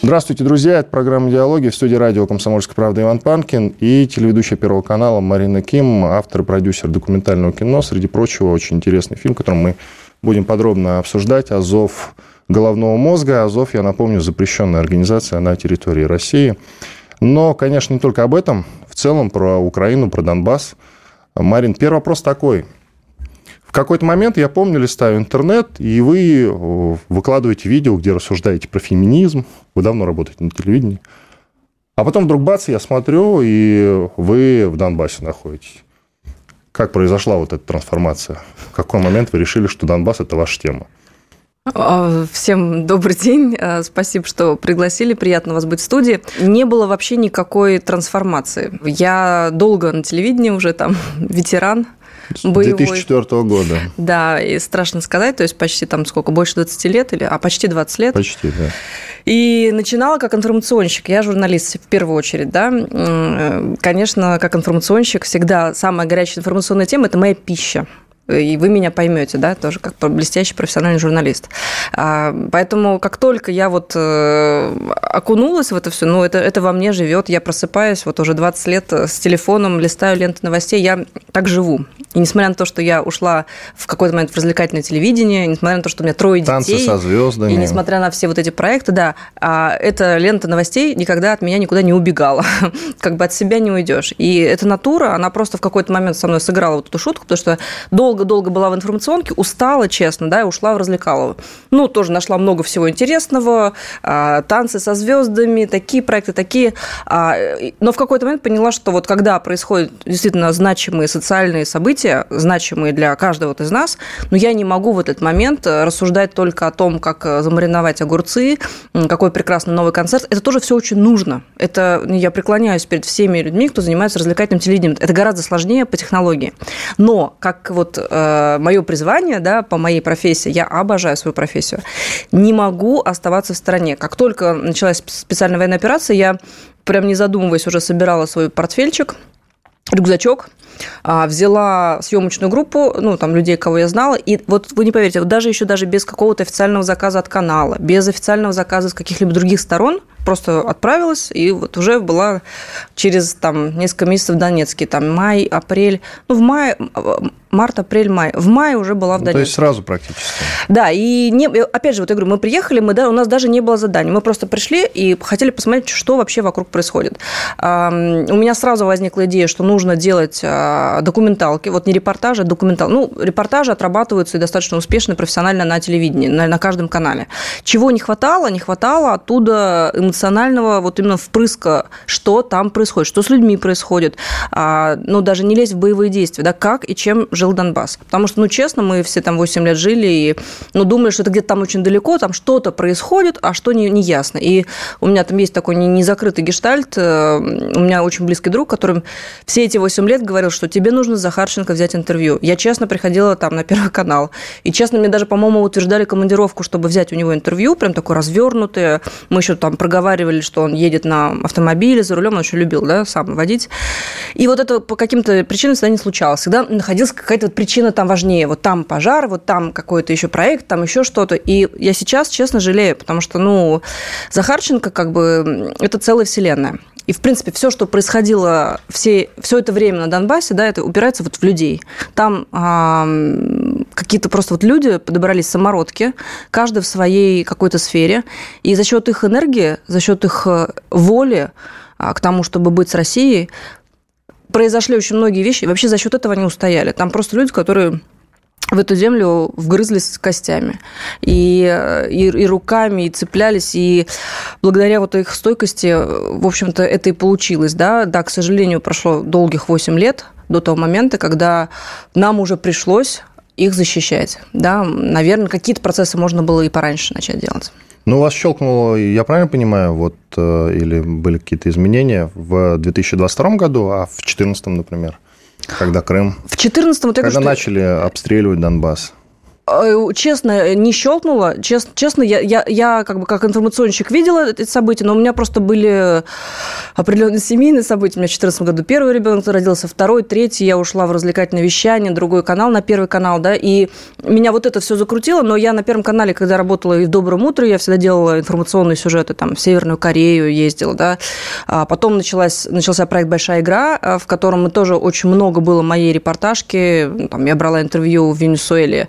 Здравствуйте, друзья. Это программа «Диалоги» в студии радио «Комсомольская правда» Иван Панкин и телеведущая Первого канала Марина Ким, автор и продюсер документального кино. Среди прочего, очень интересный фильм, который мы будем подробно обсуждать. «Азов головного мозга». «Азов», я напомню, запрещенная организация на территории России. Но, конечно, не только об этом. В целом про Украину, про Донбасс. Марин, первый вопрос такой – в какой-то момент, я помню, листаю интернет, и вы э, выкладываете видео, где рассуждаете про феминизм. Вы давно работаете на телевидении. А потом вдруг бац, я смотрю, и вы в Донбассе находитесь. Как произошла вот эта трансформация? В какой момент вы решили, что Донбасс – это ваша тема? А, всем добрый день. А, спасибо, что пригласили. Приятно вас быть в студии. Не было вообще никакой трансформации. Я долго на телевидении уже там ветеран боевой. 2004 года. Да, и страшно сказать, то есть почти там сколько, больше 20 лет, или, а почти 20 лет. Почти, да. И начинала как информационщик. Я журналист в первую очередь, да. Конечно, как информационщик всегда самая горячая информационная тема – это моя пища и вы меня поймете, да, тоже как блестящий профессиональный журналист. А, поэтому как только я вот э, окунулась в это все, ну, это, это во мне живет, я просыпаюсь, вот уже 20 лет с телефоном, листаю ленты новостей, я так живу. И несмотря на то, что я ушла в какой-то момент в развлекательное телевидение, несмотря на то, что у меня трое детей. Танцы со звездами. И несмотря на все вот эти проекты, да, а эта лента новостей никогда от меня никуда не убегала. как бы от себя не уйдешь. И эта натура, она просто в какой-то момент со мной сыграла вот эту шутку, потому что долго долго-долго была в информационке, устала, честно, да, и ушла в развлекалово. Ну, тоже нашла много всего интересного, а, танцы со звездами, такие проекты, такие. А, но в какой-то момент поняла, что вот когда происходят действительно значимые социальные события, значимые для каждого из нас, но я не могу в этот момент рассуждать только о том, как замариновать огурцы, какой прекрасный новый концерт. Это тоже все очень нужно. Это я преклоняюсь перед всеми людьми, кто занимается развлекательным телевидением. Это гораздо сложнее по технологии. Но как вот э, мое призвание, да, по моей профессии, я обожаю свою профессию, не могу оставаться в стороне. Как только началась специальная военная операция, я прям не задумываясь уже собирала свой портфельчик, рюкзачок, взяла съемочную группу, ну, там, людей, кого я знала, и вот вы не поверите, вот даже еще даже без какого-то официального заказа от канала, без официального заказа с каких-либо других сторон, просто отправилась, и вот уже была через там несколько месяцев в Донецке, там май, апрель, ну, в мае, март, апрель, май. В мае уже была в Донецке. Ну, то есть сразу практически. Да, и не, опять же, вот я говорю, мы приехали, мы, да, у нас даже не было задания. Мы просто пришли и хотели посмотреть, что вообще вокруг происходит. У меня сразу возникла идея, что нужно делать а, документалки, вот не репортажи, а документалки. Ну, репортажи отрабатываются и достаточно успешно, профессионально на телевидении, на, на каждом канале. Чего не хватало? Не хватало оттуда эмоционального вот именно впрыска, что там происходит, что с людьми происходит. А, ну, даже не лезть в боевые действия, да, как и чем жил Донбасс. Потому что, ну, честно, мы все там 8 лет жили и, ну, думали, что это где-то там очень далеко, там что-то происходит, а что не, не ясно. И у меня там есть такой незакрытый гештальт. Э, у меня очень близкий друг, который все эти 8 лет говорил, что тебе нужно с Захарченко взять интервью. Я честно приходила там на Первый канал. И честно, мне даже, по-моему, утверждали командировку, чтобы взять у него интервью, прям такое развернутое. Мы еще там проговаривали, что он едет на автомобиле за рулем, он очень любил, да, сам водить. И вот это по каким-то причинам всегда не случалось. Всегда находилась какая-то причина там важнее. Вот там пожар, вот там какой-то еще проект, там еще что-то. И я сейчас, честно, жалею, потому что, ну, Захарченко как бы это целая вселенная. И, в принципе, все, что происходило все, все это время на Донбассе, да, это упирается вот в людей. Там а, какие-то просто вот люди подобрались самородки, каждый в своей какой-то сфере, и за счет их энергии, за счет их э, воли а, к тому, чтобы быть с Россией, произошли очень многие вещи, и вообще за счет этого они устояли. Там просто люди, которые в эту землю вгрызлись костями. И, и, и руками, и цеплялись, и благодаря вот их стойкости, в общем-то, это и получилось, да, да, к сожалению, прошло долгих 8 лет до того момента, когда нам уже пришлось их защищать, да, наверное, какие-то процессы можно было и пораньше начать делать. Ну, вас щелкнуло, я правильно понимаю, вот, э, или были какие-то изменения в 2022 году, а в 2014, например, когда Крым... В 2014 вот Когда начали обстреливать Донбасс? Э, честно, не щелкнуло. Честно, честно я, я, я как бы как информационщик видела эти события, но у меня просто были определенные семейные события. У меня в 2014 году первый ребенок родился, второй, третий. Я ушла в развлекательное вещание, другой канал на первый канал, да, и меня вот это все закрутило, но я на Первом канале, когда работала и в «Добром утре», я всегда делала информационные сюжеты, там, в Северную Корею ездила, да. А потом началась, начался проект «Большая игра», э, в котором тоже очень много было моей репортажки. Там, я брала интервью в Венесуэле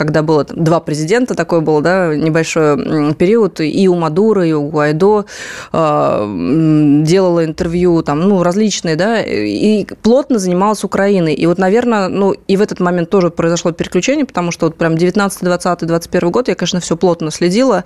когда было там, два президента, такой был, да, небольшой период, и у Мадура, и у Гуайдо э, делала интервью, там, ну, различные, да, и плотно занималась Украиной. И вот, наверное, ну, и в этот момент тоже произошло переключение, потому что вот прям 19, 20, 21 год я, конечно, все плотно следила.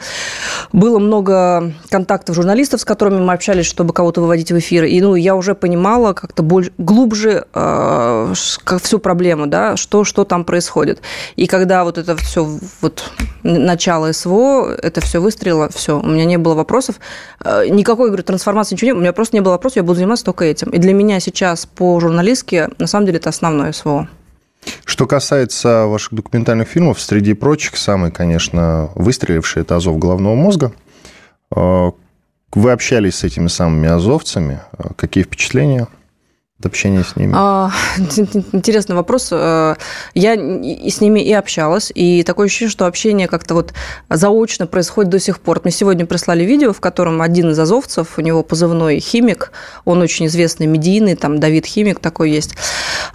Было много контактов журналистов, с которыми мы общались, чтобы кого-то выводить в эфир. И, ну, я уже понимала как-то больше, глубже э, всю проблему, да, что, что там происходит. И когда вот это все, вот начало СВО, это все выстрелило, все, у меня не было вопросов. Э, никакой, говорю, трансформации, ничего не было, у меня просто не было вопросов, я буду заниматься только этим. И для меня сейчас по журналистке, на самом деле, это основное СВО. Что касается ваших документальных фильмов, среди прочих, самый, конечно, выстреливший – это «Азов головного мозга». Э, вы общались с этими самыми азовцами. Э, какие впечатления? Общения с ними? А, интересный вопрос. Э, я с ними и общалась, и такое ощущение, что общение как-то вот заочно происходит до сих пор. Мне сегодня прислали видео, в котором один из азовцев, у него позывной «Химик», он очень известный медийный, там Давид Химик такой есть,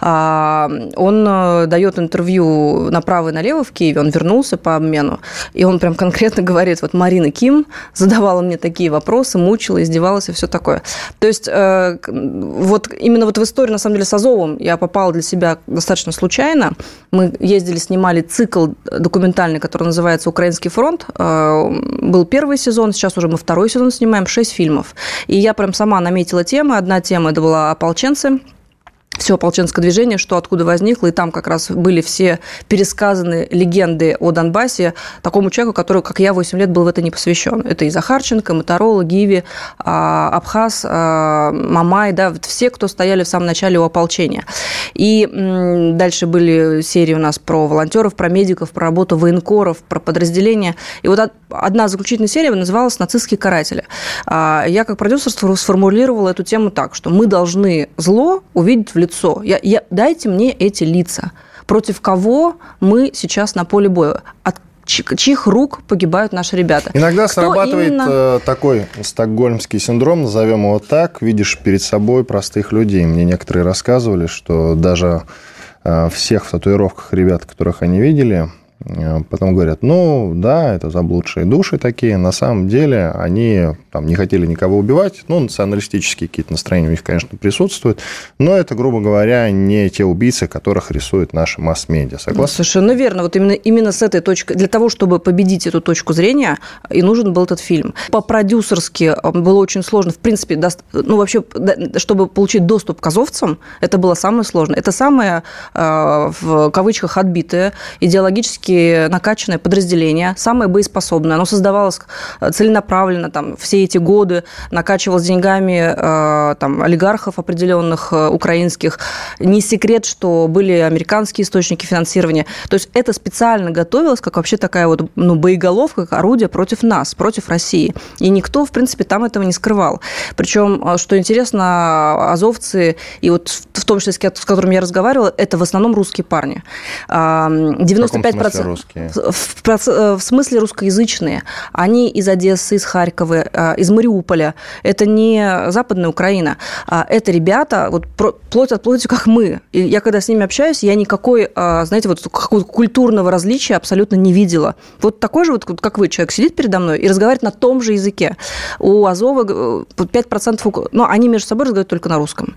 а, он э, дает интервью направо и налево в Киеве, он вернулся по обмену, и он прям конкретно говорит, вот Марина Ким задавала мне такие вопросы, мучила, издевалась и все такое. То есть э, вот именно вот в историю, на самом деле, с Азовом я попала для себя достаточно случайно. Мы ездили, снимали цикл документальный, который называется «Украинский фронт». Э, был первый сезон, сейчас уже мы второй сезон снимаем, шесть фильмов. И я прям сама наметила темы. Одна тема – это была ополченцы – все ополченское движение, что откуда возникло, и там как раз были все пересказаны легенды о Донбассе такому человеку, который, как я, 8 лет был в это не посвящен. Это и Захарченко, Моторола, Гиви, а, Абхаз, а, Мамай, да, все, кто стояли в самом начале у ополчения. И дальше были серии у нас про волонтеров, про медиков, про работу военкоров, про подразделения. И вот одна заключительная серия называлась «Нацистские каратели». А, я как продюсер сформулировала эту тему так, что мы должны зло увидеть в лицо лицо. Я, я, дайте мне эти лица. Против кого мы сейчас на поле боя? От чьих рук погибают наши ребята. Иногда Кто срабатывает именно... Э, такой стокгольмский синдром, назовем его так, видишь перед собой простых людей. Мне некоторые рассказывали, что даже э, всех в татуировках ребят, которых они видели, потом говорят, ну да, это заблудшие души такие. На самом деле они там, не хотели никого убивать. Ну, националистические какие-то настроения у них, конечно, присутствуют. Но это, грубо говоря, не те убийцы, которых рисуют наши масс-медиа. Согласны? Совершенно верно. Вот именно, именно с этой точки, для того, чтобы победить эту точку зрения, и нужен был этот фильм. По-продюсерски э, было очень сложно. В принципе, ну вообще, чтобы получить доступ к азовцам, это было самое сложное. Это самое, э, в кавычках, отбитое, идеологически технически накачанное подразделение, самое боеспособное. Оно создавалось э, целенаправленно там, все эти годы, накачивалось деньгами э, там, олигархов определенных э, украинских. Не секрет, что были американские источники финансирования. То есть это специально готовилось, как вообще такая вот ну, боеголовка, как орудие против нас, против России. И никто, в принципе, там этого не скрывал. Причем, что интересно, азовцы, и вот в том числе с которыми я разговаривала, это в основном русские парни. 95% русские? В, в, в смысле русскоязычные. Они из Одессы, из Харькова, э, из Мариуполя. Это не Западная Украина. А это ребята, вот плоть от плоти, как мы. И я когда с ними общаюсь, я никакой, э, знаете, вот какого-то культурного различия абсолютно не видела. Вот такой же, вот как вы, человек сидит передо мной и разговаривает на том же языке. У Азова 5%, э, ну, они между собой разговаривают только на русском.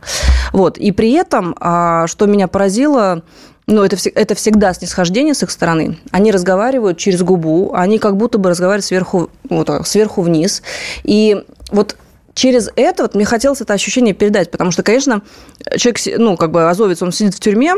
Вот. И при этом, а, что меня поразило, но это, это всегда снисхождение с их стороны. Они разговаривают через губу, они как будто бы разговаривают сверху, вот, сверху вниз. И вот через это вот мне хотелось это ощущение передать, потому что, конечно, человек, ну, как бы азовец, он сидит в тюрьме,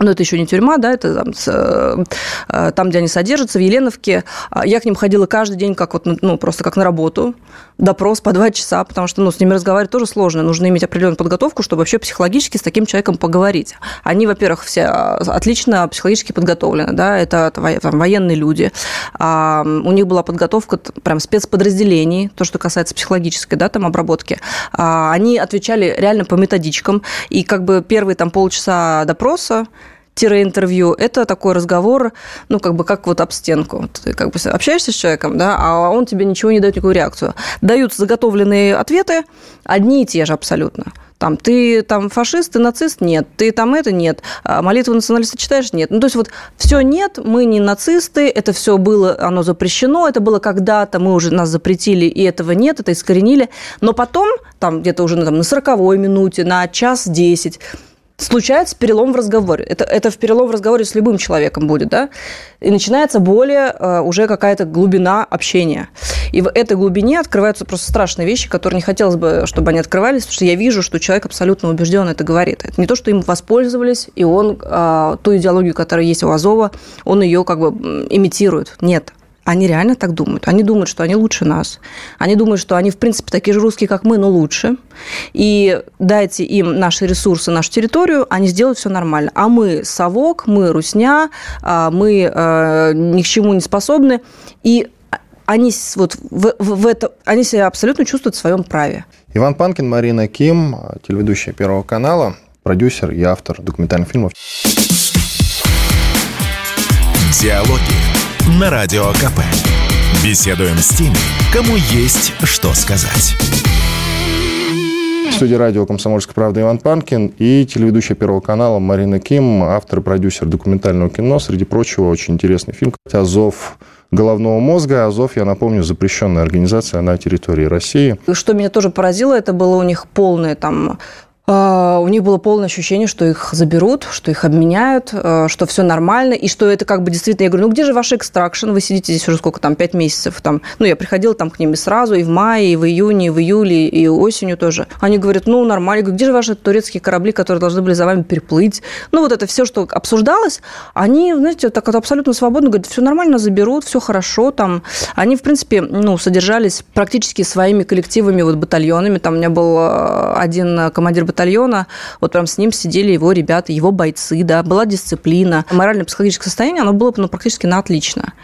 но это еще не тюрьма, да, это там, с, э, там, где они содержатся, в Еленовке. А я к ним ходила каждый день, как вот, ну, просто как на работу, допрос по два часа, потому что, ну, с ними разговаривать тоже сложно, нужно иметь определенную подготовку, чтобы вообще психологически с таким человеком поговорить. Они, во-первых, все а, отлично психологически подготовлены, да, это там, военные люди, а, у них была подготовка прям спецподразделений, то, что касается психологической, да, там, обработки. Они отвечали реально по методичкам, и как бы первые там полчаса допроса, интервью это такой разговор, ну, как бы как вот об стенку. Ты как бы общаешься с человеком, да, а он тебе ничего не дает, никакую реакцию. Дают заготовленные ответы, одни и те же абсолютно. Там, ты там фашист, ты нацист? Нет. Ты там это? Нет. А молитву националиста читаешь? Нет. Ну, то есть вот все нет, мы не нацисты, это все было, оно запрещено, это было когда-то, мы уже нас запретили, и этого нет, это искоренили. Но потом, там где-то уже там, на 40 минуте, на час 10, случается перелом в разговоре. Это, это в перелом в разговоре с любым человеком будет, да? И начинается более э, уже какая-то глубина общения. И в этой глубине открываются просто страшные вещи, которые не хотелось бы, чтобы они открывались, потому что я вижу, что человек абсолютно убежден это говорит. Это не то, что им воспользовались, и он э, ту идеологию, которая есть у Азова, он ее как бы имитирует. Нет, они реально так думают. Они думают, что они лучше нас. Они думают, что они, в принципе, такие же русские, как мы, но лучше. И дайте им наши ресурсы, нашу территорию, они сделают все нормально. А мы совок, мы русня, а мы э, ни к чему не способны. И они, вот в, в, в это, они себя абсолютно чувствуют в своем праве. Иван Панкин, Марина Ким, телеведущая Первого канала, продюсер и автор документальных фильмов. Диалоги на Радио КП. Беседуем с теми, кому есть что сказать. В студии радио «Комсомольская правда» Иван Панкин и телеведущая Первого канала Марина Ким, автор и продюсер документального кино. Среди прочего, очень интересный фильм «Азов головного мозга. Азов, я напомню, запрещенная организация на территории России. Что меня тоже поразило, это было у них полное там у них было полное ощущение, что их заберут, что их обменяют, а, что все нормально, и что это как бы действительно... Я говорю, ну где же ваш экстракшн? Вы сидите здесь уже сколько там, пять месяцев там. Ну, я приходила там к ним и сразу, и в мае, и в июне, и в июле, и осенью тоже. Они говорят, ну, нормально. Я говорю, где же ваши турецкие корабли, которые должны были за вами переплыть? Ну, вот это все, что обсуждалось, они, знаете, так вот абсолютно свободно говорят, все нормально, заберут, все хорошо там. Они, в принципе, ну, содержались практически своими коллективами, вот батальонами. Там у меня был а, один командир батальона, батальона, вот прям с ним сидели его ребята, его бойцы, да, была дисциплина. Морально-психологическое состояние, оно было ну, практически на отлично.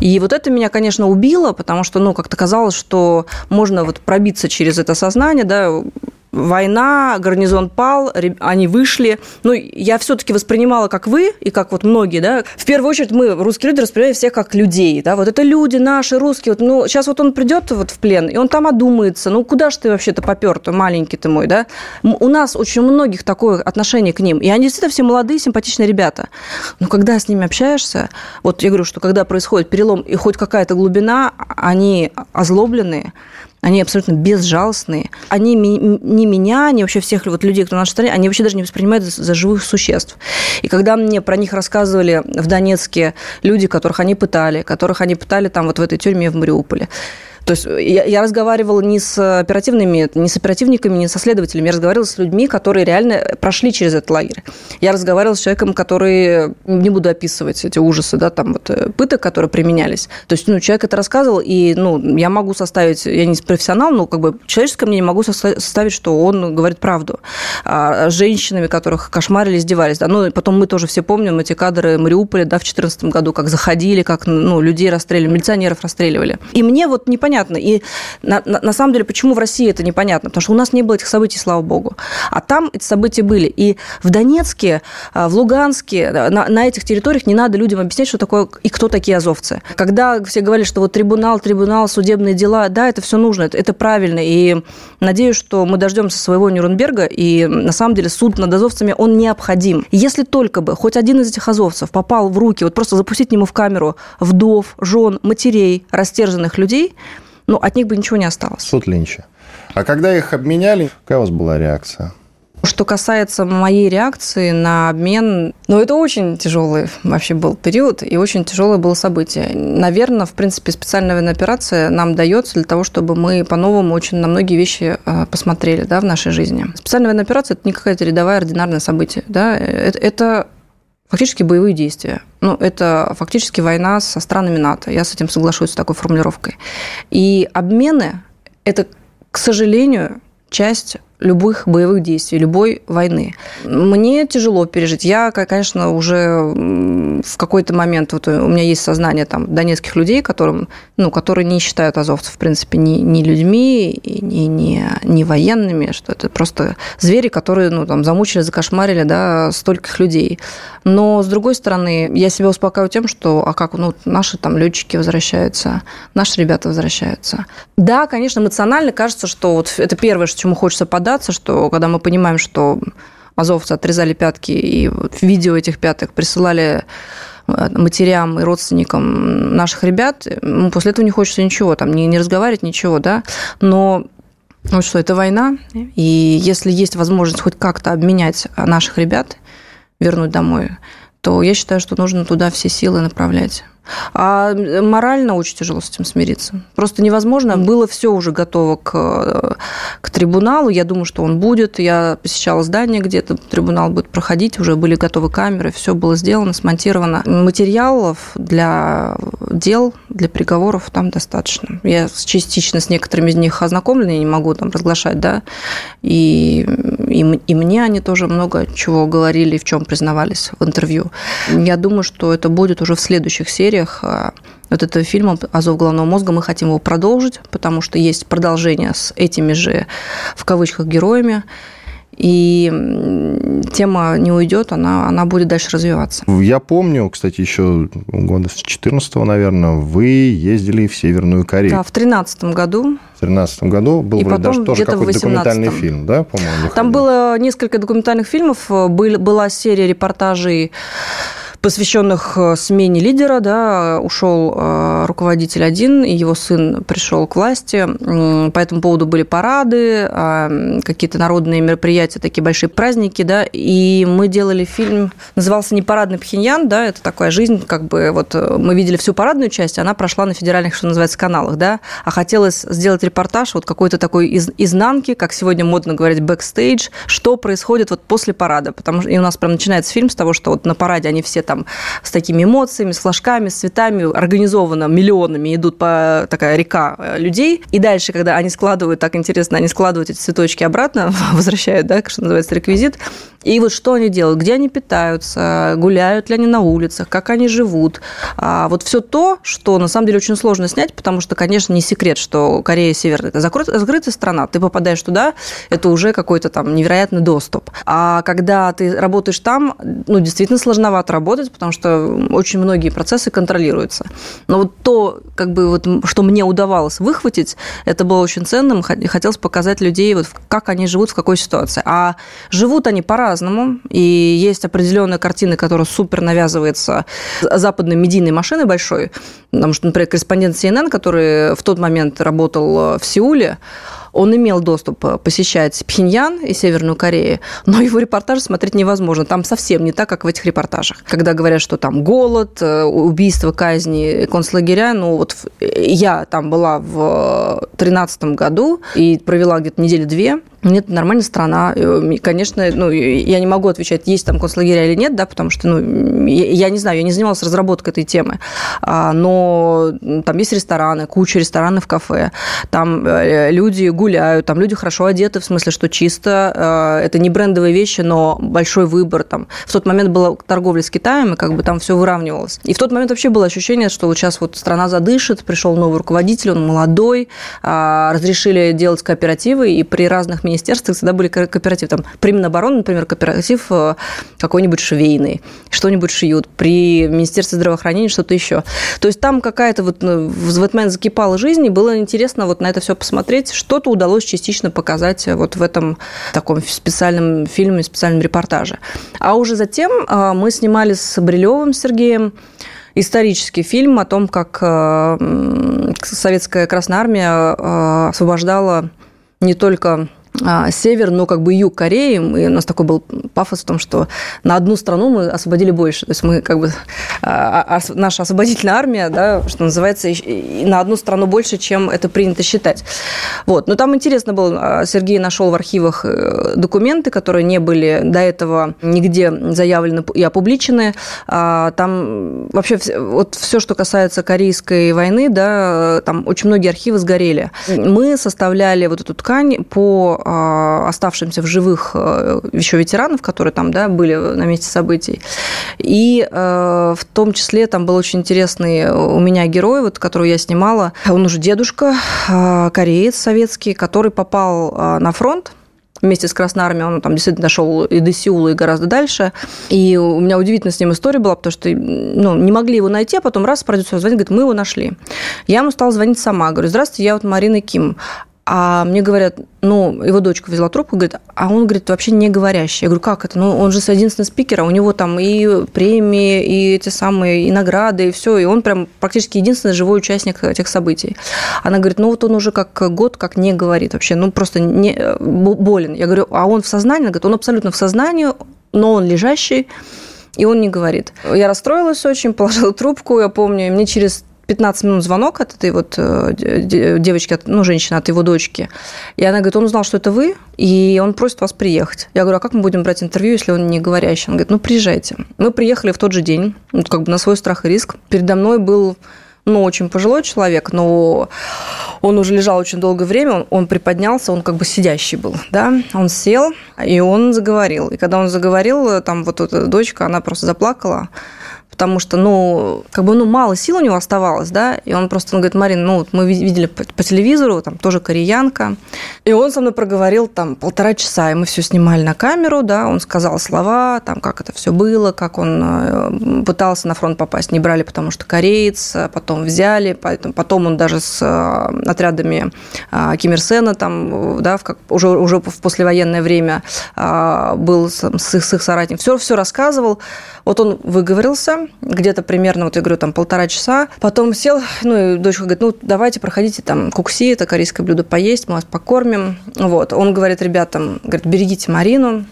И вот это меня, конечно, убило, потому что, ну, как-то казалось, что можно вот пробиться через это сознание, да, война, гарнизон пал, они вышли. Ну, я все-таки воспринимала, как вы, и как вот многие, да, в первую очередь мы, русские люди, воспринимаем всех как людей, да, вот это люди наши, русские, вот, ну, сейчас вот он придет вот в плен, и он там одумается, ну, куда ж ты вообще-то попер, -то, маленький ты мой, да? У нас очень многих такое отношение к ним, и они действительно все молодые, симпатичные ребята. Но когда с ними общаешься, вот я говорю, что когда происходит перелом и хоть какая-то глубина, они озлобленные, они абсолютно безжалостные. Они не меня, не вообще всех вот людей, кто в нашей стране, они вообще даже не воспринимают за живых существ. И когда мне про них рассказывали в Донецке люди, которых они пытали, которых они пытали там вот в этой тюрьме в Мариуполе, то есть я, я разговаривала не с оперативными, не с оперативниками, не со следователями, я разговаривала с людьми, которые реально прошли через этот лагерь. Я разговаривала с человеком, который, не буду описывать эти ужасы, да, там вот э, пыток, которые применялись. То есть, ну, человек это рассказывал, и, ну, я могу составить, я не профессионал, но как бы человеческое мнение могу составить, что он говорит правду. А с женщинами, которых кошмарили, издевались, да, ну, и потом мы тоже все помним эти кадры Мариуполя, да, в 2014 году, как заходили, как, ну, людей расстреливали, милиционеров расстреливали. И мне вот непонятно, непонятно. И на, на, на самом деле, почему в России это непонятно? Потому что у нас не было этих событий, слава богу. А там эти события были. И в Донецке, а, в Луганске, на, на этих территориях не надо людям объяснять, что такое и кто такие азовцы. Когда все говорили, что вот трибунал, трибунал, судебные дела, да, это все нужно, это, это правильно. И надеюсь, что мы дождемся своего Нюрнберга, и на самом деле суд над азовцами, он необходим. Если только бы хоть один из этих азовцев попал в руки, вот просто запустить к нему в камеру вдов, жен, матерей, растерзанных людей, ну, от них бы ничего не осталось. Суд Линча. А когда их обменяли, какая у вас была реакция? Что касается моей реакции на обмен, ну, это очень тяжелый вообще был период и очень тяжелое было событие. Наверное, в принципе, специальная военная операция нам дается для того, чтобы мы по-новому очень на многие вещи э, посмотрели да, в нашей жизни. Специальная военная операция – это не какая-то рядовая ординарное событие. Да? Это, это фактически боевые действия. Ну, это фактически война со странами НАТО. Я с этим соглашусь, с такой формулировкой. И обмены – это, к сожалению, часть любых боевых действий, любой войны. Мне тяжело пережить. Я, конечно, уже в какой-то момент, вот у меня есть сознание там донецких людей, которым, ну, которые не считают азовцев, в принципе, ни, ни людьми, ни, ни, ни военными, что это просто звери, которые, ну, там, замучили, закошмарили, да, стольких людей. Но, с другой стороны, я себя успокаиваю тем, что, а как, ну, наши там летчики возвращаются, наши ребята возвращаются. Да, конечно, эмоционально кажется, что вот это первое, что чему хочется податься, что когда мы понимаем, что азовцы отрезали пятки, и видео этих пяток присылали э, матерям и родственникам наших ребят, после этого не хочется ничего, там, не, не разговаривать, ничего, да, но ну что, это война, и если есть возможность хоть как-то обменять наших ребят, вернуть домой, то я считаю, что нужно туда все силы направлять. А морально очень тяжело с этим смириться. Просто невозможно. Было все уже готово к, к трибуналу. Я думаю, что он будет. Я посещала здание, где этот трибунал будет проходить. Уже были готовы камеры. Все было сделано, смонтировано. Материалов для дел, для приговоров там достаточно. Я частично с некоторыми из них ознакомлена, я не могу там разглашать, да. И, и, и мне они тоже много чего говорили, в чем признавались в интервью. Я думаю, что это будет уже в следующих сериях сериях а, вот этого фильма «Азов головного мозга». Мы хотим его продолжить, потому что есть продолжение с этими же, в кавычках, героями. И тема не уйдет, она, она будет дальше развиваться. Я помню, кстати, еще года с 14 наверное, вы ездили в Северную Корею. Да, в 13 году. В 13 году был и вроде даже тоже какой-то документальный фильм, да, по-моему? Там было несколько документальных фильмов, был, была серия репортажей посвященных э, смене лидера, да, ушел э, руководитель один, и его сын пришел к власти. По этому поводу были парады, а, какие-то народные мероприятия, такие большие праздники, да, и мы делали фильм, назывался «Не парадный Пхеньян», да, это такая жизнь, как бы вот э, мы видели всю парадную часть, она прошла на федеральных, что называется, каналах, да, а хотелось сделать репортаж вот какой-то такой из, изнанки, как сегодня модно говорить, бэкстейдж, что происходит вот после парада, потому что и у нас прям начинается фильм с того, что вот на параде они все там там с такими эмоциями, с флажками, с цветами, организованно миллионами идут по такая река э, людей. И дальше, когда они складывают, так интересно, они складывают эти цветочки обратно, возвращают, да, что называется, реквизит, и вот что они делают, где они питаются, гуляют ли они на улицах, как они живут. А вот все то, что на самом деле очень сложно снять, потому что, конечно, не секрет, что Корея Северная – это закрытая страна, ты попадаешь туда, это уже какой-то там невероятный доступ. А когда ты работаешь там, ну, действительно сложновато работать, потому что очень многие процессы контролируются. Но вот то, как бы вот, что мне удавалось выхватить, это было очень ценным, хотелось показать людей, вот, как они живут, в какой ситуации. А живут они по по-разному, и есть определенные картины, которые супер навязываются западной медийной машиной большой, потому что, например, корреспондент CNN, который в тот момент работал в Сеуле, он имел доступ э, посещать Пхеньян и Северную Корею, но его репортажи смотреть невозможно. Там совсем не так, как в этих репортажах. Когда говорят, что там голод, э, убийство, казни, концлагеря, ну вот я там была в 2013 году и провела где-то недели две, нет, нормальная страна. Э, конечно, ну, я не могу отвечать, есть там концлагеря или нет, да, потому что, ну, я не знаю, я не занималась разработкой этой темы. А, но там есть рестораны, куча ресторанов, кафе. Там люди гуляют, там люди хорошо одеты, в смысле, что чисто, э, это не брендовые вещи, но большой выбор. Там. В тот момент была торговля с Китаем, и как бы там все выравнивалось. И в тот момент вообще было ощущение, что вот сейчас вот страна задышит, пришел новый руководитель, он молодой, а, разрешили делать кооперативы, и при разных министерствах всегда были кооперативы. Там, при Минобороны, например, кооператив э, какой-нибудь швейный, что-нибудь шьют. При Министерстве здравоохранения что-то еще. То есть там какая-то вот ну, в момент закипала жизнь, и было интересно вот на это все посмотреть. Что-то удалось частично показать вот в этом таком специальном фильме, специальном репортаже. А уже затем а, мы снимали с Брилевым Сергеем исторический фильм о том, как а, советская Красная Армия освобождала не только север, но как бы юг Кореи. И у нас такой был пафос в том, что на одну страну мы освободили больше. То есть мы как бы а, а, наша освободительная армия, да, что называется, на одну страну больше, чем это принято считать. Вот. Но там интересно было, Сергей нашел в архивах э, документы, которые не были до этого нигде заявлены и опубличены. Там вообще вот все, что касается Корейской войны, да, там очень многие архивы сгорели. Мы составляли вот эту ткань по а, оставшимся в живых э, еще ветеранов, которые там да, были на месте событий. И э, в том числе там был очень интересный у меня герой, вот, которого я снимала. Он уже дедушка, а, кореец советский, который попал а, на фронт вместе с Красной Армией, он там действительно дошел и до Сеула, и гораздо дальше. И у меня удивительная с ним история была, потому что ну, не могли его найти, а потом раз продюсер звонит, говорит, мы его нашли. Я ему стала звонить сама, говорю, здравствуйте, я вот Марина Ким. А мне говорят, ну, его дочка взяла трубку, говорит, а он, говорит, вообще не говорящий. Я говорю, как это? Ну, он же единственный спикер, а у него там и премии, и эти самые, и награды, и все. И он прям практически единственный живой участник этих событий. Она говорит, ну, вот он уже как год как не говорит вообще, ну, просто не, болен. Я говорю, а он в сознании? Она говорит, он абсолютно в сознании, но он лежащий, и он не говорит. Я расстроилась очень, положила трубку, я помню, мне через 15 минут звонок от этой вот э, девочки, ну, женщины, от его дочки. И она говорит, он узнал, что это вы, и он просит вас приехать. Я говорю, а как мы будем брать интервью, если он не говорящий? Он говорит, ну, приезжайте. Мы приехали в тот же день, вот как бы на свой страх и риск. Передо мной был ну, очень пожилой человек, но он уже лежал очень долгое время, он, он приподнялся, он как бы сидящий был, да, он сел, и он заговорил. И когда он заговорил, там вот эта дочка, она просто заплакала, потому что, ну, как бы, ну, мало сил у него оставалось, да, и он просто, он говорит, Марин, ну, мы видели по, по телевизору, там тоже кореянка, и он со мной проговорил там полтора часа, и мы все снимали на камеру, да, он сказал слова, там, как это все было, как он э, пытался на фронт попасть, не брали, потому что кореец, а потом взяли, поэтому, потом он даже с э, отрядами э, Ким Ир Сена, там, да, в, как, уже, уже в послевоенное время был с, с их соратником, все, все рассказывал, вот он выговорился, где-то примерно, вот я говорю, там полтора часа. Потом сел, ну, и дочка говорит, ну, давайте, проходите там кукси, это корейское блюдо поесть, мы вас покормим. Вот. Он говорит ребятам, говорит, берегите Марину,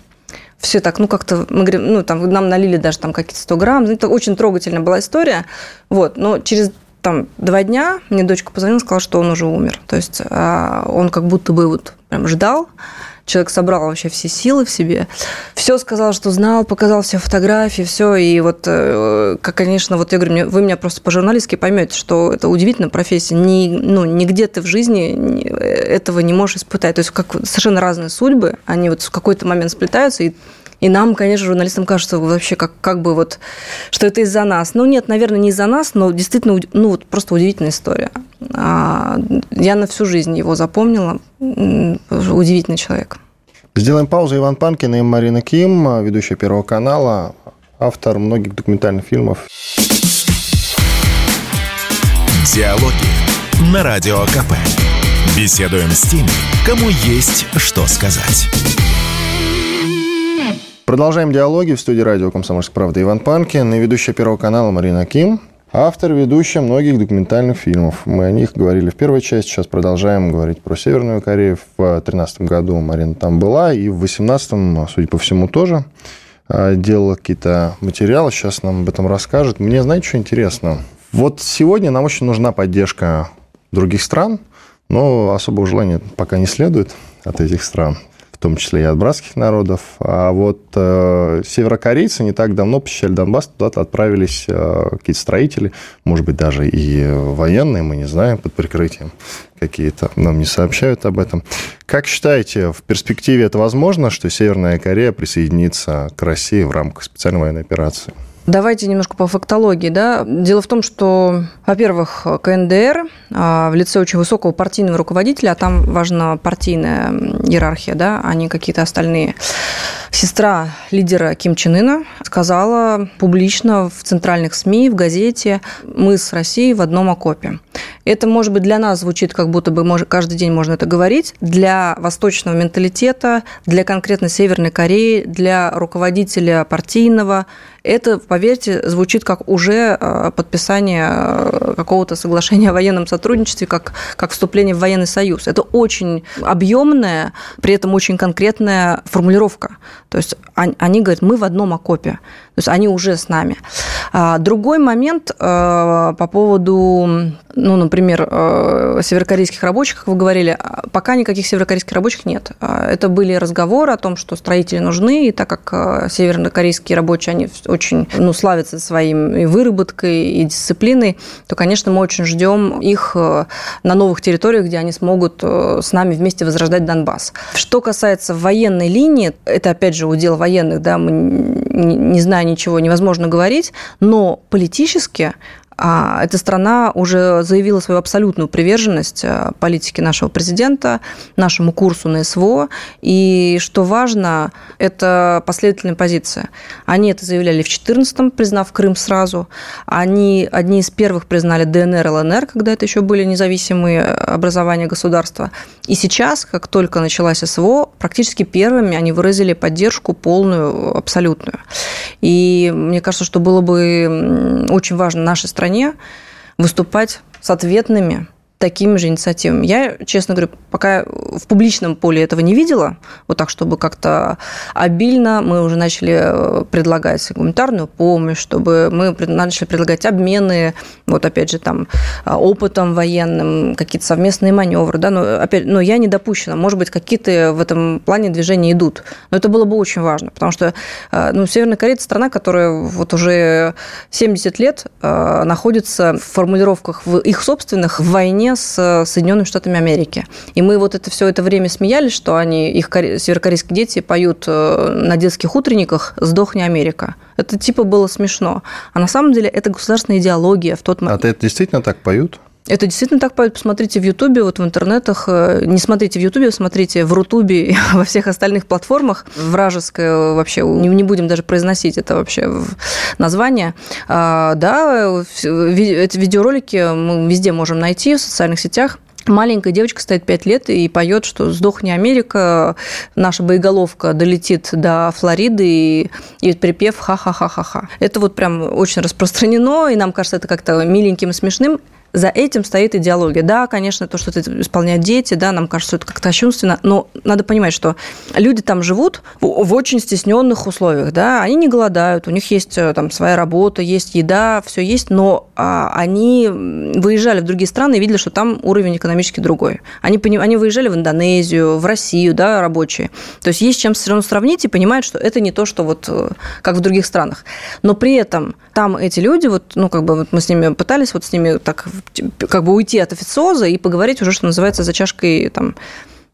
все так, ну, как-то, мы говорим, ну, там, нам налили даже там какие-то 100 грамм. Это очень трогательная была история. Вот, но через там два дня мне дочка позвонила, сказала, что он уже умер. То есть а, он как будто бы вот прям ждал человек собрал вообще все силы в себе, все сказал, что знал, показал все фотографии, все, и вот, э, как, конечно, вот я говорю, вы меня просто по-журналистски поймете, что это удивительная профессия, ни, ну, нигде ты в жизни этого не можешь испытать, то есть как совершенно разные судьбы, они вот в какой-то момент сплетаются, и и нам, конечно, журналистам кажется вообще, как, как бы вот, что это из-за нас. Ну, нет, наверное, не из-за нас, но действительно, ну, вот просто удивительная история. А, я на всю жизнь его запомнила. Удивительный человек. Сделаем паузу. Иван Панкин и Марина Ким, ведущая Первого канала, автор многих документальных фильмов. Диалоги на Радио КП. Беседуем с теми, кому есть что сказать. Продолжаем диалоги в студии радио «Комсомольская правда» Иван Панкин и ведущая Первого канала Марина Ким. Автор, ведущая многих документальных фильмов. Мы о них говорили в первой части, сейчас продолжаем говорить про Северную Корею. В 2013 году Марина там была, и в 2018, судя по всему, тоже а, делала какие-то материалы. Сейчас нам об этом расскажет. Мне, знаете, что интересно? Вот сегодня нам очень нужна поддержка других стран, но особого желания пока не следует от этих стран том числе и от братских народов. А вот э, северокорейцы не так давно посещали Донбасс, туда-то отправились э, какие-то строители, может быть, даже и военные, мы не знаем, под прикрытием какие-то, нам не сообщают об этом. Как считаете, в перспективе это возможно, что Северная Корея присоединится к России в рамках специальной военной операции? Давайте немножко по фактологии. Да? Дело в том, что, во-первых, КНДР а, в лице очень высокого партийного руководителя, а там важна партийная иерархия, да, а не какие-то остальные. Сестра лидера Ким Чен Ына сказала публично в центральных СМИ, в газете, мы с Россией в одном окопе. Это, может быть, для нас звучит, как будто бы может, каждый день можно это говорить. Для восточного менталитета, для конкретно Северной Кореи, для руководителя партийного это, поверьте, звучит как уже э, подписание э, какого-то соглашения о военном сотрудничестве, как, как вступление в военный союз. Это очень объемная, при этом очень конкретная формулировка. То есть они говорят, мы в одном окопе. Есть они уже с нами. А, другой момент э, по поводу, ну, например, северокорейских рабочих, как вы говорили, пока никаких северокорейских рабочих нет. А, это были разговоры о том, что строители нужны, и так как северокорейские рабочие, они очень ну, славятся своим и выработкой, и дисциплиной, то, конечно, мы очень ждем их э, на новых территориях, где они смогут э, с нами вместе возрождать Донбасс. Что касается военной линии, это, опять же, удел военных, да, мы не зная ничего, невозможно говорить, но политически эта страна уже заявила свою абсолютную приверженность э, политике нашего президента, нашему курсу на СВО. И что важно, это последовательная позиция. Они это заявляли в 2014-м, признав Крым сразу. Они одни из первых признали ДНР, ЛНР, когда это еще были независимые образования государства. И сейчас, как только началась СВО, практически первыми они выразили поддержку полную, абсолютную. И мне кажется, что было бы очень важно нашей стране стране выступать с ответными такими же инициативами. Я, честно говорю, пока в публичном поле этого не видела, вот так, чтобы как-то обильно мы уже начали э, предлагать гуманитарную помощь, чтобы мы начали предлагать обмены, вот опять же там а, опытом военным, какие-то совместные маневры, да, но опять, но я не допущена, может быть, какие-то в этом плане движения идут, но это было бы очень важно, потому что, э, ну, Северная Корея – это страна, которая вот уже 70 лет э, находится в формулировках в их собственных в войне с э, Соединенными Штатами Америки. И мы вот это все это время смеялись, что они, их северокорейские дети поют э, на детских утренниках «Сдохни, Америка». Это типа было смешно. А на самом деле это государственная идеология в тот момент. А это действительно так поют? Это действительно так поют. Посмотрите в Ютубе, вот в интернетах. Э, не смотрите в Ютубе, смотрите в Рутубе и во всех остальных платформах. Вражеское вообще, не, будем даже произносить это вообще название. А, да, эти видеоролики мы везде можем найти в социальных сетях. Маленькая девочка стоит 5 лет и поет, что «Сдохни, Америка», наша боеголовка долетит до Флориды, и, и припев «Ха-ха-ха-ха-ха». Это вот прям очень распространено, и нам кажется это как-то миленьким и смешным за этим стоит идеология. Да, конечно, то, что это исполняют дети, да, нам кажется, это как-то кощунственно, но надо понимать, что люди там живут в очень стесненных условиях, да, они не голодают, у них есть э, там своя работа, есть еда, все есть, но а, они выезжали в другие страны и видели, что там уровень экономически другой. Они, они выезжали в Индонезию, в Россию, да, рабочие. То есть есть чем все равно сравнить и понимают, что это не то, что вот э, как в других странах. Но при этом там эти люди, вот, ну, как бы вот мы с ними пытались вот с ними так как бы уйти от официоза и поговорить уже, что называется, за чашкой там,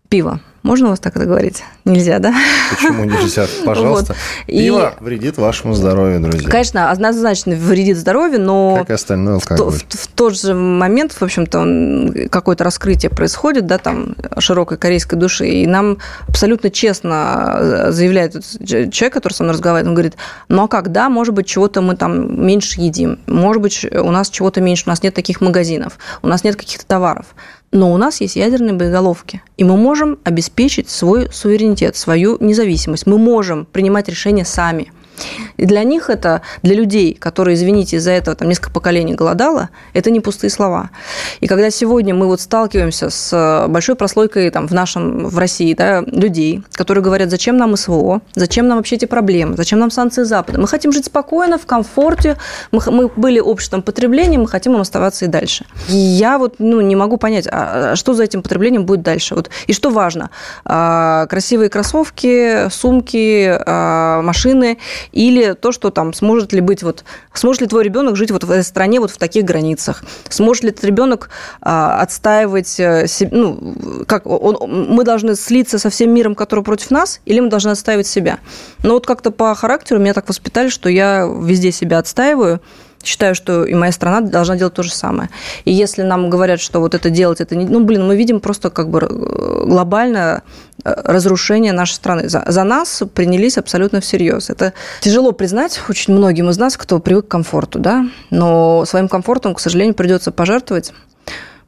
пива. Можно у вас так это говорить? Нельзя, да? Почему нельзя? Пожалуйста. Вот. Пиво и... вредит вашему здоровью, друзья. Конечно, однозначно вредит здоровью, но как и остальное алкоголь. В, в, в тот же момент, в общем-то, какое-то раскрытие происходит, да, там, широкой корейской души, и нам абсолютно честно заявляет человек, который со мной разговаривает, он говорит, ну а как, да, может быть, чего-то мы там меньше едим, может быть, у нас чего-то меньше, у нас нет таких магазинов, у нас нет каких-то товаров. Но у нас есть ядерные боеголовки, и мы можем обеспечить свой суверенитет, свою независимость. Мы можем принимать решения сами. И для них это, для людей, которые, извините, из-за этого там несколько поколений голодало, это не пустые слова. И когда сегодня мы вот сталкиваемся с э, большой прослойкой там, в нашем, в России, да, людей, которые говорят, зачем нам СВО, зачем нам вообще эти проблемы, зачем нам санкции Запада, мы хотим жить спокойно, в комфорте, мы, мы были обществом потребления, мы хотим им оставаться и дальше. И я вот ну, не могу понять, а, а что за этим потреблением будет дальше. Вот. И что важно, а, красивые кроссовки, сумки, а, машины или то, что там сможет ли быть вот, сможет ли твой ребенок жить вот в этой стране вот в таких границах, сможет ли этот ребенок а, отстаивать, э, ну, как он, мы должны слиться со всем миром, который против нас, или мы должны отстаивать себя. Но вот как-то по характеру меня так воспитали, что я везде себя отстаиваю, считаю, что и моя страна должна делать то же самое. И если нам говорят, что вот это делать, это не... Ну, блин, мы видим просто как бы э, глобальное э, разрушение нашей страны. За, за нас принялись абсолютно всерьез. Это тяжело признать очень многим из нас, кто привык к комфорту, да, но своим комфортом, к сожалению, придется пожертвовать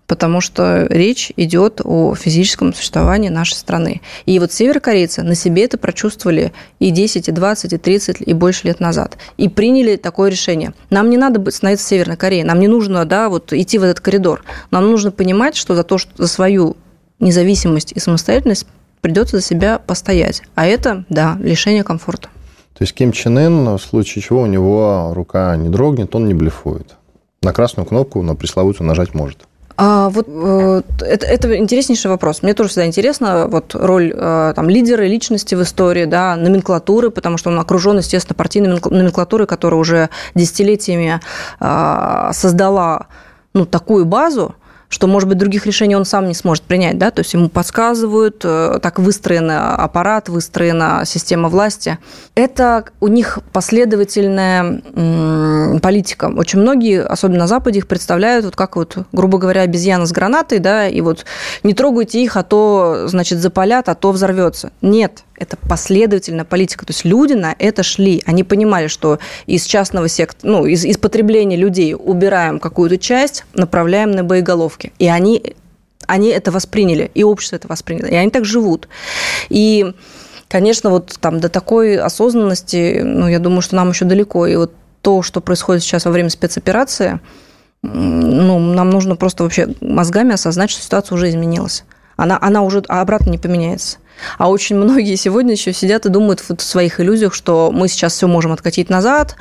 потому что речь идет о физическом существовании нашей страны. И вот северокорейцы на себе это прочувствовали и 10, и 20, и 30, и больше лет назад. И приняли такое решение. Нам не надо быть становиться Северной Кореей, нам не нужно да, вот, идти в этот коридор. Нам нужно понимать, что за то, что за свою независимость и самостоятельность придется за себя постоять. А это, да, лишение комфорта. То есть Ким Чен Ын, в случае чего у него рука не дрогнет, он не блефует. На красную кнопку на пресловутую нажать может. А вот э, это, это интереснейший вопрос. Мне тоже всегда интересно вот роль э, там лидера, личности в истории, да, номенклатуры, потому что он окружен, естественно, партийной номенклатурой, которая уже десятилетиями э, создала ну, такую базу, что, может быть, других решений он сам не сможет принять, да, то есть ему подсказывают, э, так выстроен аппарат, выстроена система власти. Это у них последовательная политика. Очень многие, особенно на Западе, их представляют вот как вот, грубо говоря, обезьяна с гранатой, да, и вот не трогайте их, а то, значит, запалят, а то взорвется. Нет, это последовательная политика. То есть люди на это шли. Они понимали, что из частного сектора, ну, из, из потребления людей убираем какую-то часть, направляем на боеголовки. И они, они это восприняли, и общество это восприняло. И они так живут. И, конечно, вот там до такой осознанности, ну, я думаю, что нам еще далеко. И вот то, что происходит сейчас во время спецоперации, ну, нам нужно просто вообще мозгами осознать, что ситуация уже изменилась. Она, она уже обратно не поменяется. А очень многие сегодня еще сидят и думают в своих иллюзиях, что мы сейчас все можем откатить назад.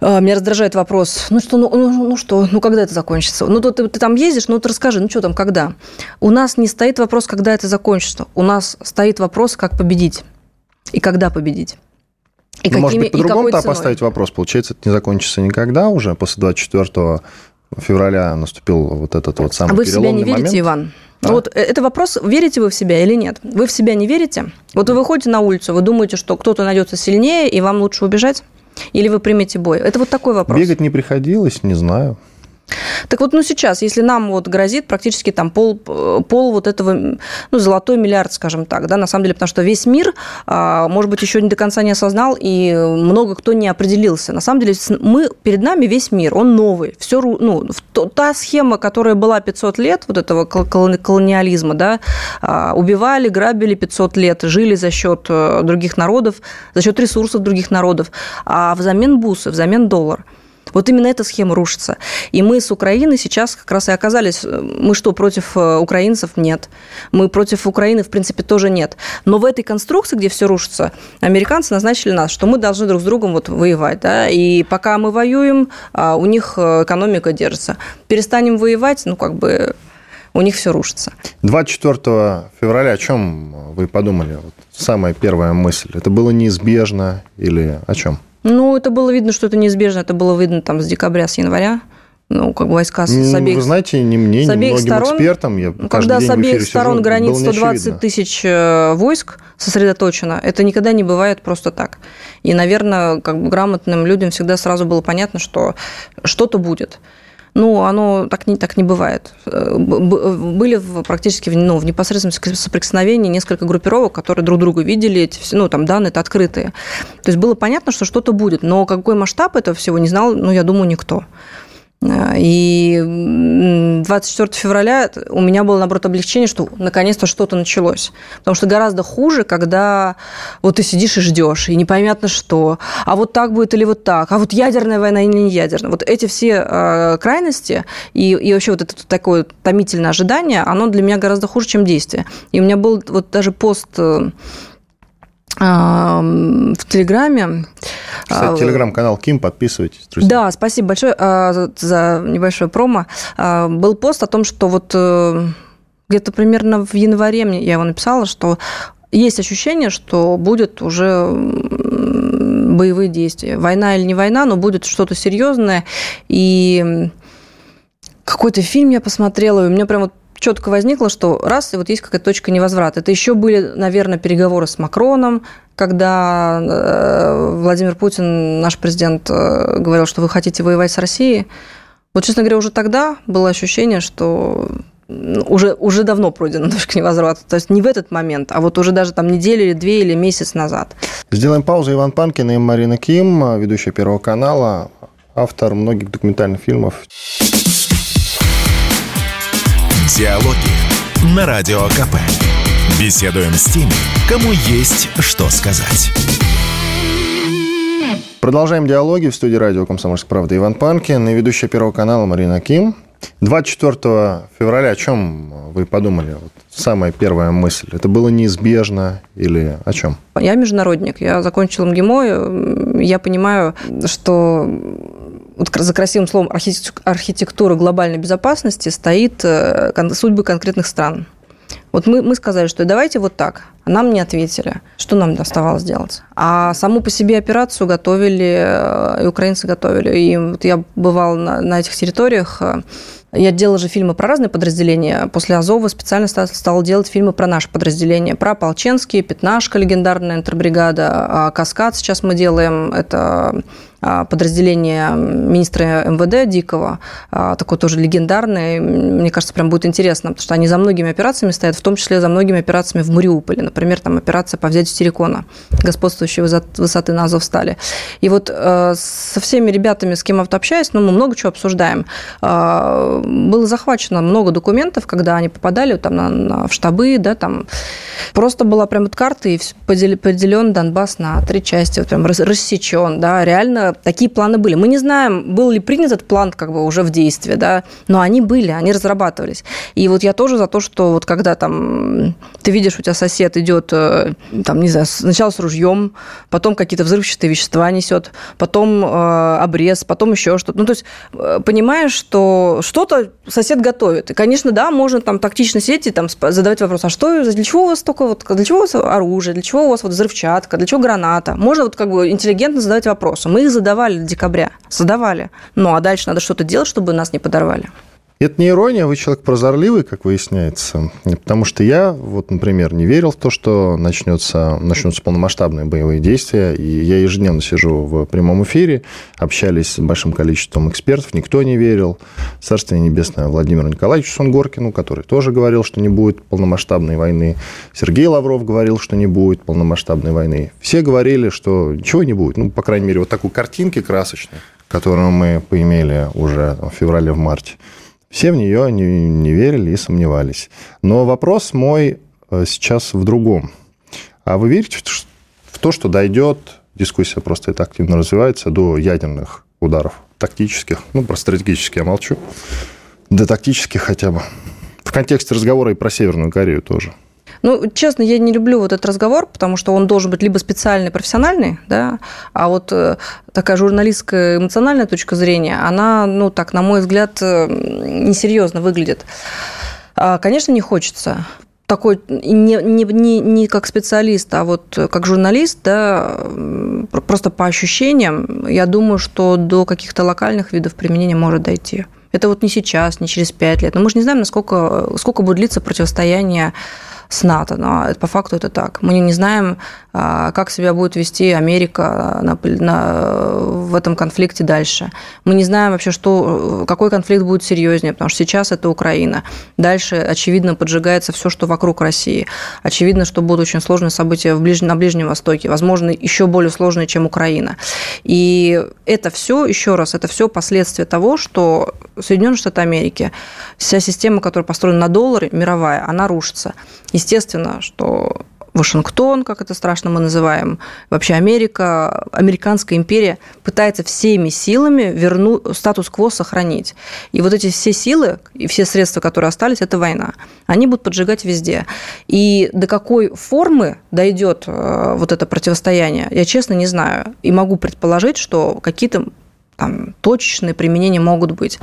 А, меня раздражает вопрос, ну что, ну, ну, ну что, ну когда это закончится? Ну, то ты, ты там ездишь, ну ты расскажи, ну что там, когда? У нас не стоит вопрос, когда это закончится. У нас стоит вопрос, как победить и когда победить. И ну, какими, может быть, по-другому-то поставить вопрос. Получается, это не закончится никогда уже после 24 февраля наступил вот этот вот самый А вы в себя не верите, момент. Иван? Да. Вот э, это вопрос, верите вы в себя или нет. Вы в себя не верите? Вот вы выходите на улицу, вы думаете, что кто-то найдется сильнее, и вам лучше убежать? Или вы примете бой? Это вот такой вопрос. Бегать не приходилось, не знаю. Так вот, ну сейчас, если нам вот грозит практически там пол, пол вот этого, ну, золотой миллиард, скажем так, да, на самом деле, потому что весь мир, а, может быть, еще не до конца не осознал, и много кто не определился. На самом деле, мы, перед нами весь мир, он новый. Все, ну, та схема, которая была 500 лет, вот этого колониализма, да, а, убивали, грабили 500 лет, жили за счет э, других народов, за счет ресурсов других народов, а взамен бусы, взамен доллар. Вот именно эта схема рушится. И мы с Украины сейчас как раз и оказались... Э, мы что, против э, украинцев? Нет. Мы против Украины, в принципе, тоже нет. Но в этой конструкции, где все рушится, американцы назначили нас, что мы должны друг с другом вот воевать. Да? И пока мы воюем, а, у них э, экономика держится. Перестанем воевать, ну, как бы у них все рушится. 24 февраля о чем вы подумали? Вот самая первая мысль. Это было неизбежно или о чем? Ну, это было видно, что это неизбежно. Это было видно там с декабря, с января. Ну, как бы войска с, с обеих... Вы знаете, не мне, с не многим сторон, экспертам. Я ну, когда с обеих сторон сижу, границ 120 тысяч э, войск сосредоточено, это никогда не бывает просто так. И, наверное, как бы грамотным людям всегда сразу было понятно, что что-то будет ну, оно так не, так не бывает. Э, были практически ну, в непосредственном соприкосновении несколько группировок, которые друг друга видели, эти ну, там данные открытые. То есть было понятно, что что-то будет, но какой масштаб этого всего не знал, ну, я думаю, никто. И 24 февраля у меня было, наоборот, облегчение, что наконец-то что-то началось. Потому что гораздо хуже, когда вот ты сидишь и ждешь, и непонятно что. А вот так будет или вот так. А вот ядерная война или не ядерная. Вот эти все э, крайности и, и вообще вот это такое томительное ожидание, оно для меня гораздо хуже, чем действие. И у меня был вот даже пост э, в Телеграме. Кстати, а, телеграм-канал Ким, подписывайтесь, друзья. Да, спасибо большое а, за небольшое промо. А, был пост о том, что вот э, где-то примерно в январе я его написала, что есть ощущение, что будет уже боевые действия. Война или не война, но будет что-то серьезное. И какой-то фильм я посмотрела, и у меня прям вот четко возникло, что раз, и вот есть какая-то точка невозврата. Это еще были, наверное, переговоры с Макроном, когда э, Владимир Путин, наш президент, э, говорил, что вы хотите воевать с Россией. Вот, честно говоря, уже тогда было ощущение, что уже, уже давно пройдена точка невозврата. То есть не в этот момент, а вот уже даже там неделю или две или месяц назад. Сделаем паузу. Иван Панкин и Марина Ким, ведущая Первого канала, автор многих документальных фильмов. Диалоги на Радио КП. Беседуем с теми, кому есть что сказать. Продолжаем диалоги в студии радио «Комсомольская правда» Иван Панкин и ведущая Первого канала Марина Ким. 24 февраля о чем вы подумали? Вот самая первая мысль. Это было неизбежно или о чем? Я международник. Я закончила МГИМО. Я понимаю, что за красивым словом архитектура глобальной безопасности стоит э, судьбы конкретных стран. Вот мы, мы сказали, что давайте вот так. А нам не ответили. Что нам оставалось делать? А саму по себе операцию готовили, э, и украинцы готовили. И вот я бывал на, на этих территориях. Я делала же фильмы про разные подразделения. После Азова специально стала делать фильмы про наше подразделение. Про ополченские, Пятнашка, легендарная интербригада, а Каскад сейчас мы делаем. Это а, подразделение министра МВД Дикого, а, такой тоже легендарный. Мне кажется, прям будет интересно, потому что они за многими операциями стоят, в том числе за многими операциями в Мариуполе. Например, там операция по взятию Терекона, господствующей высоты на Азовстале. И вот э, со всеми ребятами, с кем я общаюсь, ну, мы много чего обсуждаем. Было захвачено много документов, когда они попадали там на, на, в штабы, да, там просто была прям вот карта, и поделен Донбасс на три части, вот прям рассечен, да, реально такие планы были. Мы не знаем, был ли принят этот план как бы уже в действии, да, но они были, они разрабатывались. И вот я тоже за то, что вот когда там ты видишь, у тебя сосед идет, э, там, не знаю, сначала с ружьем, потом какие-то взрывчатые вещества несет, потом э, обрез, потом еще что-то. Ну, то есть э, понимаешь, что что-то сосед готовит. И, конечно, да, можно там тактично сидеть и там задавать вопрос, а что, для чего у вас только вот, для чего у вас оружие, для чего у вас вот взрывчатка, для чего граната? Можно вот как бы интеллигентно задавать вопросы. Мы их задавали до декабря. Задавали. Ну, а дальше надо что-то делать, чтобы нас не подорвали. Это не ирония, вы человек прозорливый, как выясняется. Потому что я, вот, например, не верил в то, что начнется, начнутся полномасштабные боевые действия. И я ежедневно сижу в прямом эфире, общались с большим количеством экспертов, никто не верил. Царствие небесное Владимиру Николаевичу Сунгоркину, который тоже говорил, что не будет полномасштабной войны. Сергей Лавров говорил, что не будет полномасштабной войны. Все говорили, что ничего не будет. Ну, по крайней мере, вот такой картинки красочной, которую мы поимели уже в феврале, в марте. Все в нее не, не верили и сомневались. Но вопрос мой э, сейчас в другом. А вы верите в то, что дойдет, дискуссия просто это активно развивается, до ядерных ударов тактических, ну, про стратегические я молчу, до тактических хотя бы. В контексте разговора и про Северную Корею тоже. Ну, честно, я не люблю вот этот разговор, потому что он должен быть либо специальный, профессиональный, да, а вот э, такая журналистская эмоциональная точка зрения, она, ну, так, на мой взгляд, э, несерьезно выглядит. А, конечно, не хочется такой не, не, не, не как специалист, а вот как журналист, да, просто по ощущениям, я думаю, что до каких-то локальных видов применения может дойти. Это вот не сейчас, не через пять лет. Но мы же не знаем, насколько, сколько будет длиться противостояние с НАТО, но по факту это так. Мы не знаем, как себя будет вести Америка на, на, в этом конфликте дальше. Мы не знаем вообще, что, какой конфликт будет серьезнее, потому что сейчас это Украина. Дальше, очевидно, поджигается все, что вокруг России. Очевидно, что будут очень сложные события в ближ... на Ближнем Востоке, возможно, еще более сложные, чем Украина. И это все, еще раз, это все последствия того, что Соединенные Штаты Америки, вся система, которая построена на долларе, мировая, она рушится. Естественно, что Вашингтон, как это страшно мы называем, вообще Америка, американская империя пытается всеми силами вернуть, статус-кво сохранить. И вот эти все силы и все средства, которые остались, это война. Они будут поджигать везде. И до какой формы дойдет э, вот это противостояние, я честно не знаю. И могу предположить, что какие-то там точечные применения могут быть.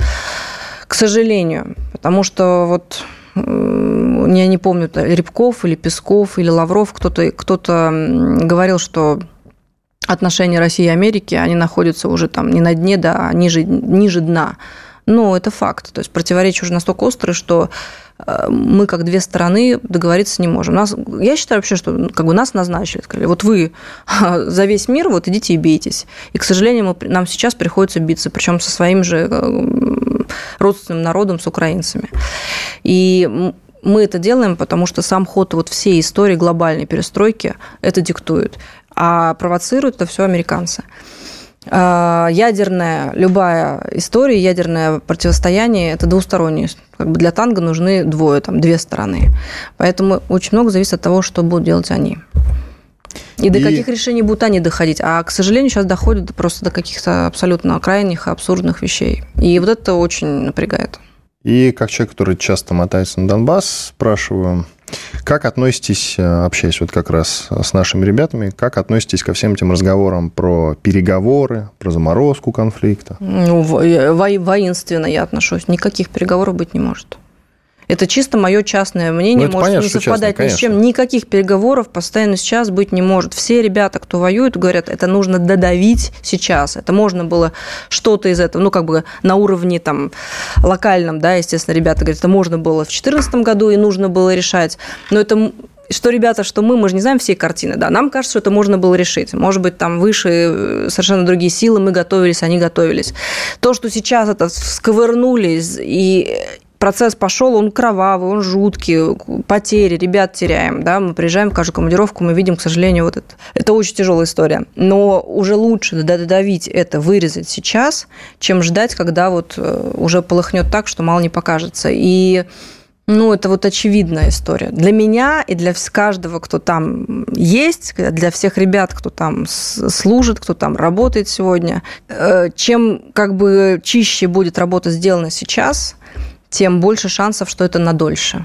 К сожалению. Потому что вот я не помню, Рябков или Песков или Лавров, кто-то кто говорил, что отношения России и Америки, они находятся уже там не на дне, да, а ниже, ниже дна. Но это факт. То есть противоречия уже настолько острые, что мы как две стороны договориться не можем. Нас, я считаю вообще, что ну, как бы нас назначили, сказали, вот вы за весь мир, вот идите и бейтесь. И, к сожалению, мы, нам сейчас приходится биться, причем со своим же э, родственным народом, с украинцами. И мы это делаем, потому что сам ход вот всей истории глобальной перестройки это диктует. А провоцируют это все американцы. А, ядерная, любая история, ядерное противостояние – это двустороннее. Как бы для танга нужны двое, там, две стороны. Поэтому очень много зависит от того, что будут делать они. И, и до каких решений будут они доходить. А, к сожалению, сейчас доходят просто до каких-то абсолютно крайних, абсурдных вещей. И вот это очень напрягает. И как человек, который часто мотается на Донбасс, спрашиваю, как относитесь, э, общаясь вот как раз с нашими ребятами, как относитесь ко всем этим разговорам про переговоры, про заморозку конфликта? Ну, во- воинственно я отношусь. Никаких переговоров быть не может. Это чисто мое частное мнение, ну, может понятно, не совпадать частное, ни с чем. Никаких переговоров постоянно сейчас быть не может. Все ребята, кто воюет, говорят, это нужно додавить сейчас. Это можно было что-то из этого, ну, как бы на уровне там локальном, да, естественно, ребята говорят, это можно было в 2014 году и нужно было решать. Но это что ребята, что мы, мы же не знаем всей картины, да, нам кажется, что это можно было решить. Может быть, там выше э, совершенно другие силы, мы готовились, они готовились. То, что сейчас это сковырнулись и процесс пошел, он кровавый, он жуткий, потери, ребят теряем, да, мы приезжаем в каждую командировку, мы видим, к сожалению, вот это. Это очень тяжелая история. Но уже лучше додавить это, вырезать сейчас, чем ждать, когда вот э, уже полыхнет так, что мало не покажется. И ну, это вот очевидная история. Для меня и для каждого, кто там есть, для всех ребят, кто там служит, кто там работает сегодня, э, чем как бы чище будет работа сделана сейчас, тем больше шансов, что это надольше.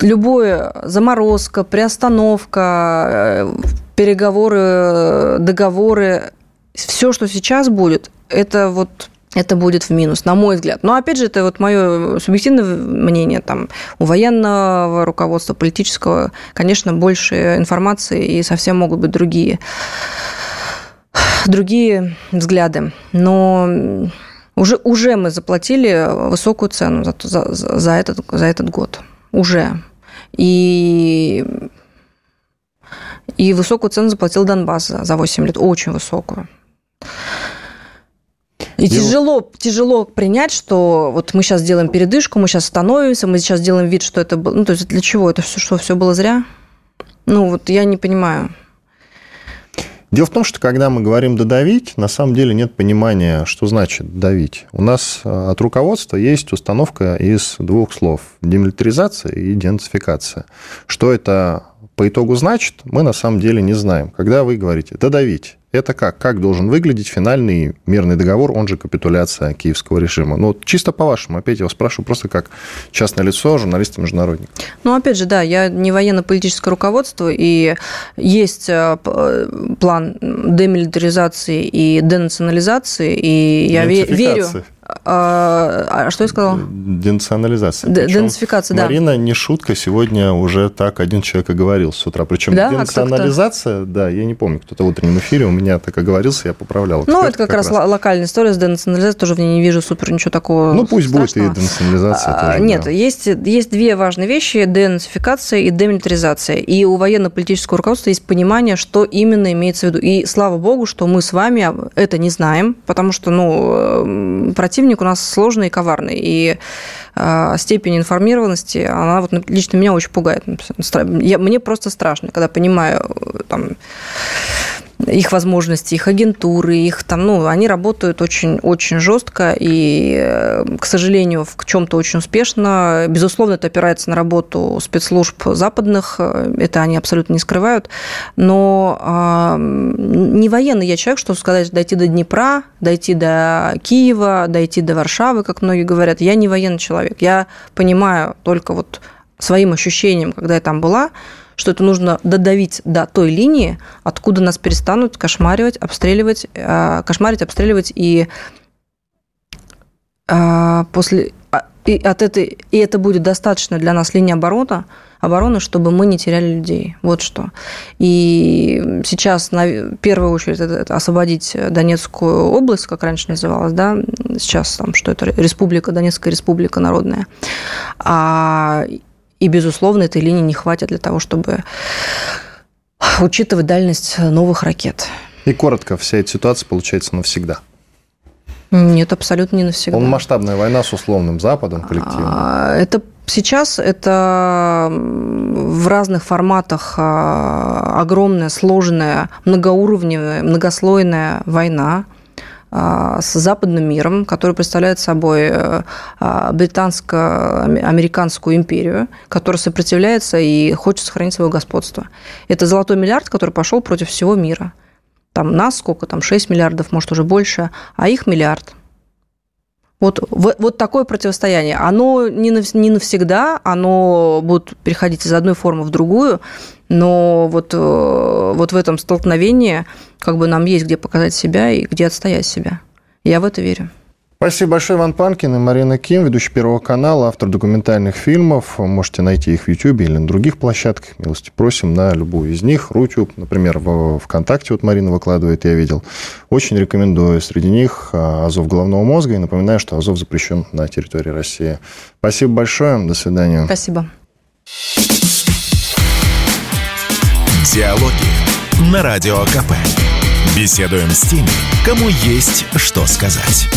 Любое заморозка, приостановка, э, переговоры, договоры, все, что сейчас будет, это вот это будет в минус, на мой взгляд. Но опять же, это вот мое субъективное мнение. Там, у военного руководства, политического, конечно, больше информации и совсем могут быть другие, другие взгляды. Но уже, уже мы заплатили высокую цену за, за, за, этот, за этот год. Уже. И, и высокую цену заплатил Донбасс за, за 8 лет. Очень высокую. И Дело... тяжело, тяжело принять, что вот мы сейчас делаем передышку, мы сейчас становимся, мы сейчас делаем вид, что это было. Ну, то есть для чего? Это все, что все было зря? Ну, вот я не понимаю. Дело в том, что когда мы говорим «додавить», на самом деле нет понимания, что значит «давить». У нас э, от руководства есть установка из двух слов – демилитаризация и денацификация. Что это по итогу значит, мы на самом деле не знаем. Когда вы говорите «додавить», это как? Как должен выглядеть финальный мирный договор, он же капитуляция киевского режима? Ну, чисто по-вашему, опять я вас спрашиваю, просто как частное лицо, журналист и международник. Ну, опять же, да, я не военно-политическое руководство, и есть э, э, план демилитаризации и денационализации, и я верю... А, а что я сказала? Денационализация. Денацификация, да. Марина, не шутка, сегодня уже так один человек говорил с утра. Причем да? денационализация, а да, я не помню, кто-то в утреннем эфире у меня так оговорился, я поправлял. Ну, это как, как раз, раз локальная история с денационализацией, тоже в ней не вижу супер ничего такого Ну, пусть страшного. будет и денационализация а, тоже, Нет, да. есть, есть две важные вещи – денацификация и демилитаризация. И у военно-политического руководства есть понимание, что именно имеется в виду. И слава богу, что мы с вами это не знаем, потому что, ну, против противник у нас сложный и коварный. И э, степень информированности, она вот лично меня очень пугает. Я, мне просто страшно, когда понимаю там, их возможности, их агентуры, их там, ну, они работают очень-очень жестко и, к сожалению, в чем-то очень успешно. Безусловно, это опирается на работу спецслужб западных, это они абсолютно не скрывают, но э, не военный я человек, что сказать, дойти до Днепра, дойти до Киева, дойти до Варшавы, как многие говорят, я не военный человек, я понимаю только вот своим ощущением, когда я там была, что это нужно додавить до той линии, откуда нас перестанут кошмаривать, обстреливать, э, кошмарить, обстреливать и э, после а, и от этой и это будет достаточно для нас линия обороны, обороны, чтобы мы не теряли людей. Вот что. И сейчас на первую очередь это освободить Донецкую область, как раньше называлась, да, сейчас там что это республика Донецкая республика народная. А и, безусловно, этой линии не хватит для того, чтобы учитывать дальность новых ракет. И коротко, вся эта ситуация получается навсегда. Нет, абсолютно не навсегда. Он масштабная война с условным Западом коллективно. А, это сейчас это в разных форматах а, огромная, сложная, многоуровневая, многослойная война с западным миром, который представляет собой а, британско-американскую империю, которая сопротивляется и хочет сохранить свое господство. Это золотой миллиард, который пошел против всего мира. Там нас сколько, там 6 миллиардов, может, уже больше, а их миллиард. Вот, вот такое противостояние. Оно не, не навсегда, оно будет переходить из одной формы в другую, но вот, э, вот в этом столкновении как бы нам есть где показать себя и где отстоять себя. Я в это верю. Спасибо большое, Иван Панкин и Марина Ким, ведущий Первого канала, автор документальных фильмов. Можете найти их в YouTube или на других площадках. Милости просим на любую из них. Рутюб, например, в ВКонтакте вот Марина выкладывает, я видел. Очень рекомендую. Среди них а, Азов головного мозга. И напоминаю, что Азов запрещен на территории России. Спасибо большое. До свидания. Спасибо. Диалоги на Радио КП. Беседуем с теми, кому есть что сказать.